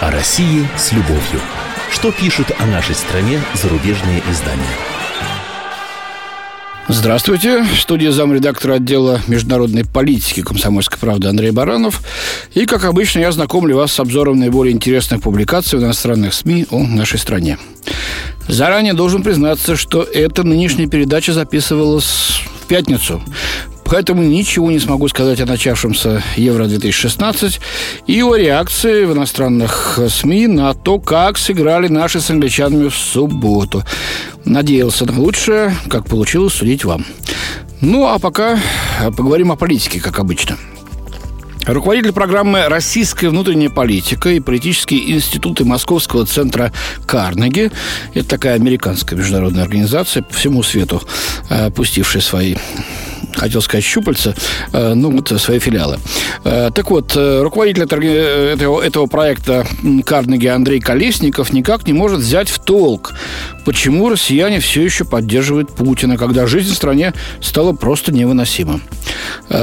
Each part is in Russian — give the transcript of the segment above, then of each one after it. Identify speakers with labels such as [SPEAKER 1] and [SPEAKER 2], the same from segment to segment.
[SPEAKER 1] О России с любовью. Что пишут о нашей стране зарубежные издания?
[SPEAKER 2] Здравствуйте. В студии замредактора отдела международной политики «Комсомольской правды» Андрей Баранов. И, как обычно, я знакомлю вас с обзором наиболее интересных публикаций в иностранных СМИ о нашей стране. Заранее должен признаться, что эта нынешняя передача записывалась в пятницу. Поэтому ничего не смогу сказать о начавшемся Евро-2016 и о реакции в иностранных СМИ на то, как сыграли наши с англичанами в субботу. Надеялся на лучшее, как получилось судить вам. Ну, а пока поговорим о политике, как обычно – Руководитель программы «Российская внутренняя политика» и политические институты Московского центра Карнеги, это такая американская международная организация по всему свету, э, пустившая свои хотел сказать щупальца, э, ну, вот свои филиалы. Э, так вот, э, руководитель этого, этого проекта Карнеги Андрей Колесников никак не может взять в толк, почему россияне все еще поддерживают Путина, когда жизнь в стране стала просто невыносима.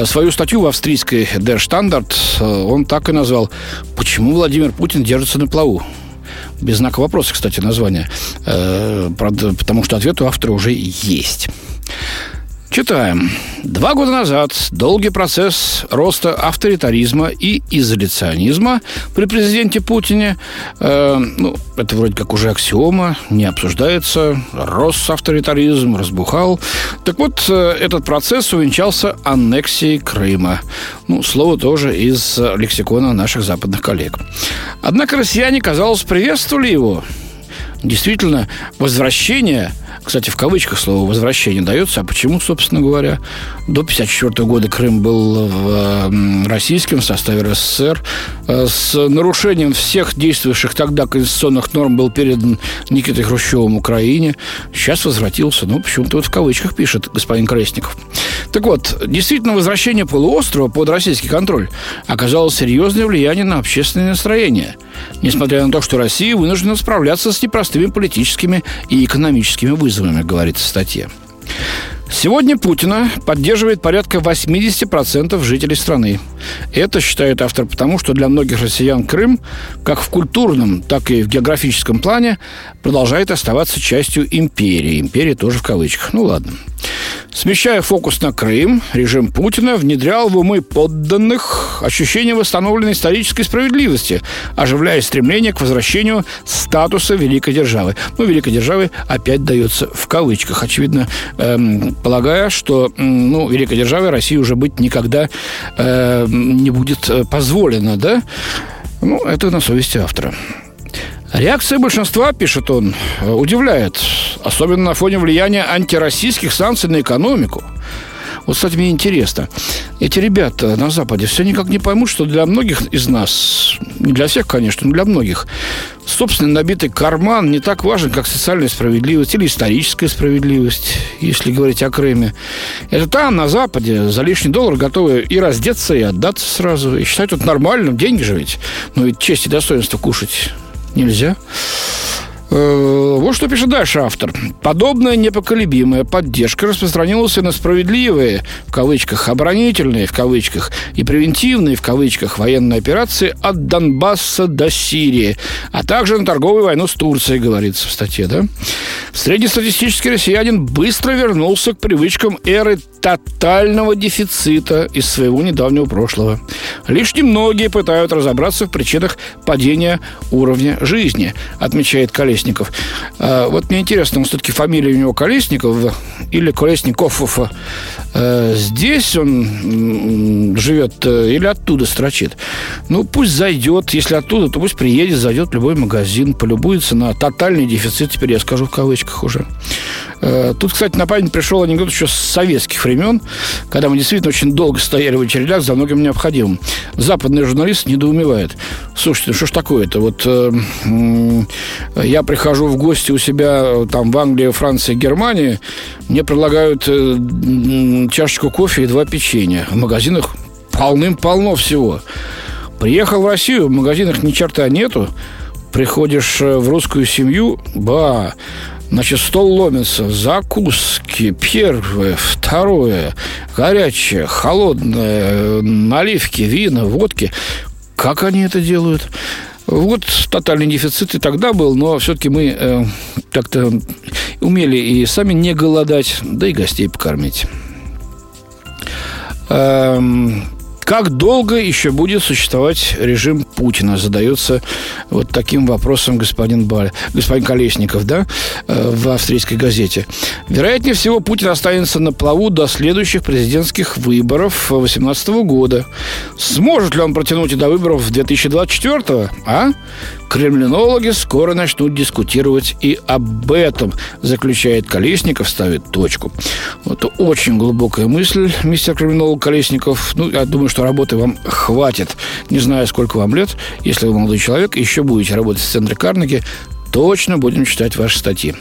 [SPEAKER 2] Свою статью в австрийской Der Standard он так и назвал «Почему Владимир Путин держится на плаву?» без знака вопроса, кстати, название, правда, потому что ответ у автора уже есть. Читаем. Два года назад долгий процесс роста авторитаризма и изоляционизма при президенте Путине, э, ну, это вроде как уже аксиома, не обсуждается, рос авторитаризм, разбухал. Так вот, э, этот процесс увенчался аннексией Крыма. Ну, слово тоже из лексикона наших западных коллег. Однако россияне, казалось, приветствовали его. Действительно, возвращение кстати, в кавычках слово «возвращение» дается. А почему, собственно говоря? До 1954 года Крым был в российском в составе РСФСР. Э, с нарушением всех действующих тогда конституционных норм был передан Никитой Хрущевым Украине. Сейчас возвратился. Ну, почему-то вот в кавычках пишет господин Колесников. Так вот, действительно, возвращение полуострова под российский контроль оказало серьезное влияние на общественное настроение. Несмотря на то, что Россия вынуждена справляться с непростыми политическими и экономическими вызовами вызовами, говорится в статье. Сегодня Путина поддерживает порядка 80% жителей страны. Это, считает автор, потому что для многих россиян Крым, как в культурном, так и в географическом плане, продолжает оставаться частью империи. Империя тоже в кавычках. Ну ладно. Смещая фокус на Крым, режим Путина внедрял в умы подданных ощущение восстановленной исторической справедливости, оживляя стремление к возвращению статуса великой державы. Ну, великой державы опять дается в кавычках, очевидно, эм, полагая, что ну, великой державой России уже быть никогда э, не будет э, позволено, да? Ну, это на совести автора. Реакция большинства, пишет он, удивляет, особенно на фоне влияния антироссийских санкций на экономику. Вот, кстати, мне интересно, эти ребята на Западе все никак не поймут, что для многих из нас, не для всех, конечно, но для многих, собственный набитый карман не так важен, как социальная справедливость или историческая справедливость, если говорить о Крыме. Это там, на Западе, за лишний доллар готовы и раздеться, и отдаться сразу, и считать это нормальным, деньги же ведь. Но ведь честь и достоинство кушать нельзя. Э, вот что пишет дальше автор. Подобная непоколебимая поддержка распространилась и на справедливые, в кавычках, оборонительные, в кавычках, и превентивные, в кавычках, военные операции от Донбасса до Сирии, а также на торговую войну с Турцией, говорится в статье, да? Среднестатистический россиянин быстро вернулся к привычкам эры тотального дефицита из своего недавнего прошлого. Лишь немногие пытаются разобраться в причинах падения уровня жизни, отмечает Колесников. А, вот мне интересно, он все-таки фамилия у него Колесников или Колесников э, здесь он живет э, или оттуда строчит. Ну, пусть зайдет. Если оттуда, то пусть приедет, зайдет в любой магазин, полюбуется на тотальный дефицит, теперь я скажу в кавычках уже. Э, тут, кстати, на память пришел анекдот еще с советских времен, когда мы действительно очень долго стояли в очередях за многим необходимым. Западный журналист недоумевает. Слушайте, ну что ж такое-то? Вот э, я прихожу в гости у себя э, там в Англии, Франции, Германии, мне предлагают чашечку кофе и два печенья. В магазинах полным-полно всего. Приехал в Россию, в магазинах ни черта нету. Приходишь в русскую семью, ба, Значит, стол ломится, закуски, первое, второе, горячее, холодное, наливки, вина, водки. как они это делают. Вот тотальный дефицит и тогда был, но все-таки мы э, как-то умели и сами не голодать, да и гостей покормить. Эм, как долго еще будет существовать режим Путина? Задается вот таким вопросом господин, Баль, господин Колесников, да, э, в австрийской газете. Вероятнее всего, Путин останется на плаву до следующих президентских выборов 2018 года. Сможет ли он протянуть и до выборов 2024? А? Кремлинологи скоро начнут дискутировать и об этом, заключает Колесников, ставит точку. Вот очень глубокая мысль, мистер криминолог Колесников. Ну, я думаю, что работы вам хватит. Не знаю, сколько вам лет. Если вы молодой человек, еще будете работать в центре Карнеги, точно будем читать ваши статьи.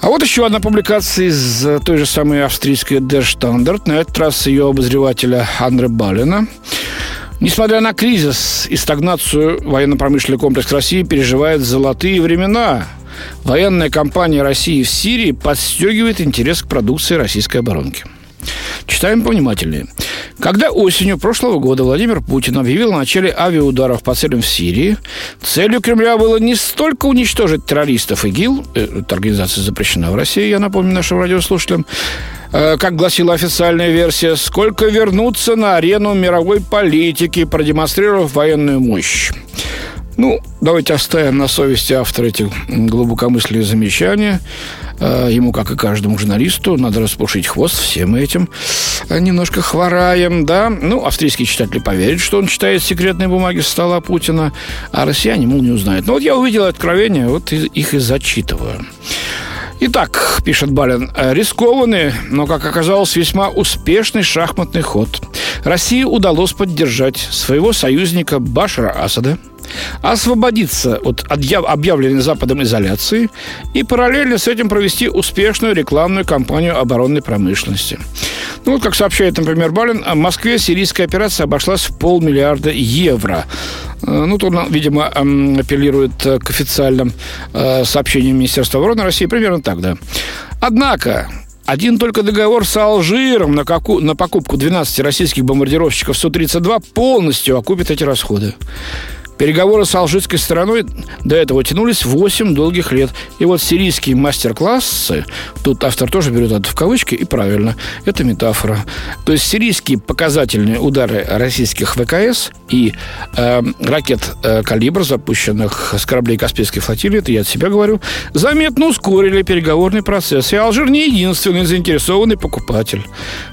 [SPEAKER 2] А вот еще одна публикация из той же самой австрийской Der Standard, на этот раз ее обозревателя Андре Балина. Несмотря на кризис и стагнацию, военно-промышленный комплекс России переживает золотые времена. Военная кампания России в Сирии подстегивает интерес к продукции российской оборонки. Читаем повнимательнее. Когда осенью прошлого года Владимир Путин объявил о начале авиаударов по целям в Сирии, целью Кремля было не столько уничтожить террористов ИГИЛ, э, эта организация запрещена в России, я напомню нашим радиослушателям, Э, как гласила официальная версия, сколько вернуться на арену мировой политики, продемонстрировав военную мощь. Ну, давайте оставим на совести автора этих глубокомысленные замечания. Э, ему, как и каждому журналисту, надо распушить хвост. Все мы этим э, немножко хвораем, да. Ну, австрийские читатели поверят, что он читает секретные бумаги со стола Путина, а россияне, мол, не узнают. Но вот я увидел откровение, вот их и зачитываю. Итак, пишет Балин, рискованный, но, как оказалось, весьма успешный шахматный ход. России удалось поддержать своего союзника Башара Асада, освободиться от объявленной Западом изоляции и параллельно с этим провести успешную рекламную кампанию оборонной промышленности. Ну, вот, как сообщает, например, Балин, в Москве сирийская операция обошлась в полмиллиарда евро. Э, ну, тут, видимо, апеллирует к официальным э, сообщениям Министерства обороны России. Примерно так, да. Однако, один только договор с Алжиром на, каку, на покупку 12 российских бомбардировщиков Су-32 полностью окупит эти расходы. Переговоры с алжирской стороной до этого тянулись 8 долгих лет. И вот сирийские мастер-классы, тут автор тоже берет это в кавычки, и правильно, это метафора. То есть сирийские показательные удары российских ВКС и э, ракет э, «Калибр», запущенных с кораблей Каспийской флотилии, это я от себя говорю, заметно ускорили переговорный процесс. И Алжир не единственный заинтересованный покупатель.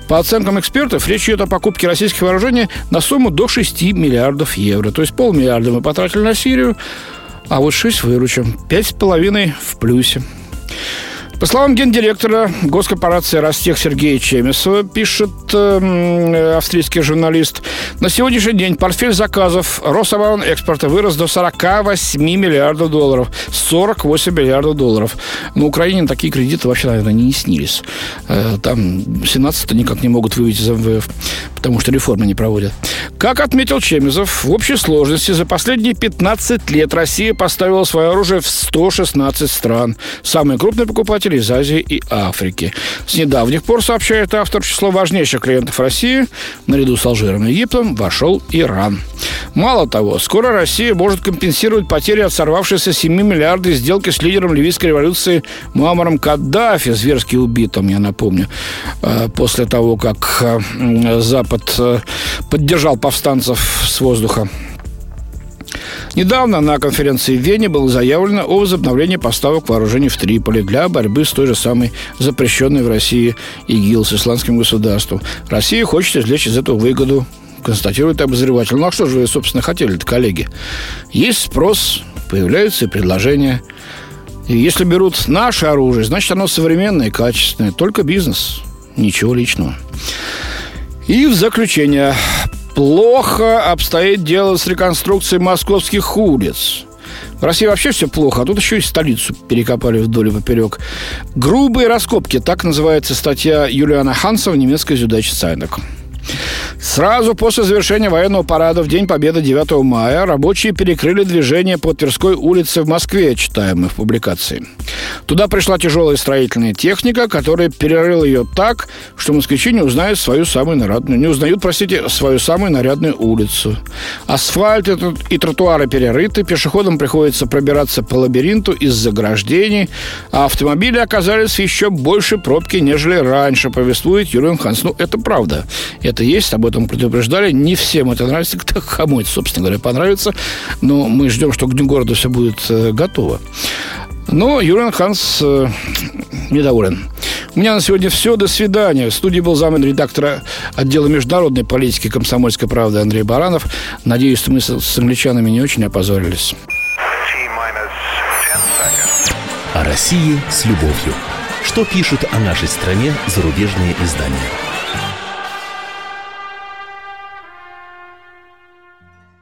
[SPEAKER 2] По оценкам экспертов, речь идет о покупке российских вооружений на сумму до 6 миллиардов евро, то есть полмиллиарда мы потратили на Сирию, а вот 6 выручим. 5,5 в плюсе. По словам гендиректора госкорпорации «Ростех» Сергея Чемесова, пишет э, австрийский журналист, на сегодняшний день портфель заказов Рособоронэкспорта вырос до 48 миллиардов долларов. 48 миллиардов долларов. На Украине такие кредиты вообще, наверное, не снились. Э, там 17-то никак не могут выйти из МВФ, потому что реформы не проводят. Как отметил Чемезов, в общей сложности за последние 15 лет Россия поставила свое оружие в 116 стран. Самые крупные покупатели из Азии и Африки. С недавних пор, сообщает автор, число важнейших клиентов России, наряду с Алжиром и Египтом, вошел Иран. Мало того, скоро Россия может компенсировать потери от сорвавшейся 7 миллиардов сделки с лидером ливийской революции Муаммаром Каддафи, зверски убитым, я напомню, э, после того, как э, Запад э, поддержал повстанцев с воздуха. Недавно на конференции в Вене было заявлено о возобновлении поставок вооружений в Триполи для борьбы с той же самой запрещенной в России ИГИЛ, с исламским государством. Россия хочет извлечь из этого выгоду, констатирует обозреватель. Ну а что же вы, собственно, хотели-то, коллеги? Есть спрос, появляются предложения. И если берут наше оружие, значит, оно современное и качественное. Только бизнес, ничего личного. И в заключение плохо обстоит дело с реконструкцией московских улиц. В России вообще все плохо, а тут еще и столицу перекопали вдоль и поперек. Грубые раскопки, так называется статья Юлиана Ханса в немецкой «Зюдаче Цайнек». Сразу после завершения военного парада в День Победы 9 мая рабочие перекрыли движение по Тверской улице в Москве, читаем мы в публикации. Туда пришла тяжелая строительная техника, которая перерыла ее так, что москвичи не узнают свою самую нарядную, не узнают, простите, свою самую нарядную улицу. Асфальт и тротуары перерыты, пешеходам приходится пробираться по лабиринту из заграждений, а автомобили оказались еще больше пробки, нежели раньше, повествует Юрий Ханс. Ну, это правда. Это есть, об этом предупреждали. Не всем это нравится. Кому это, собственно говоря, понравится. Но мы ждем, что к Дню города все будет э, готово. Но Юрген Ханс э, недоволен. У меня на сегодня все. До свидания. В студии был замын редактора отдела международной политики комсомольской правды Андрей Баранов. Надеюсь, что мы с, с англичанами не очень опозорились.
[SPEAKER 1] О России с любовью. Что пишут о нашей стране зарубежные издания?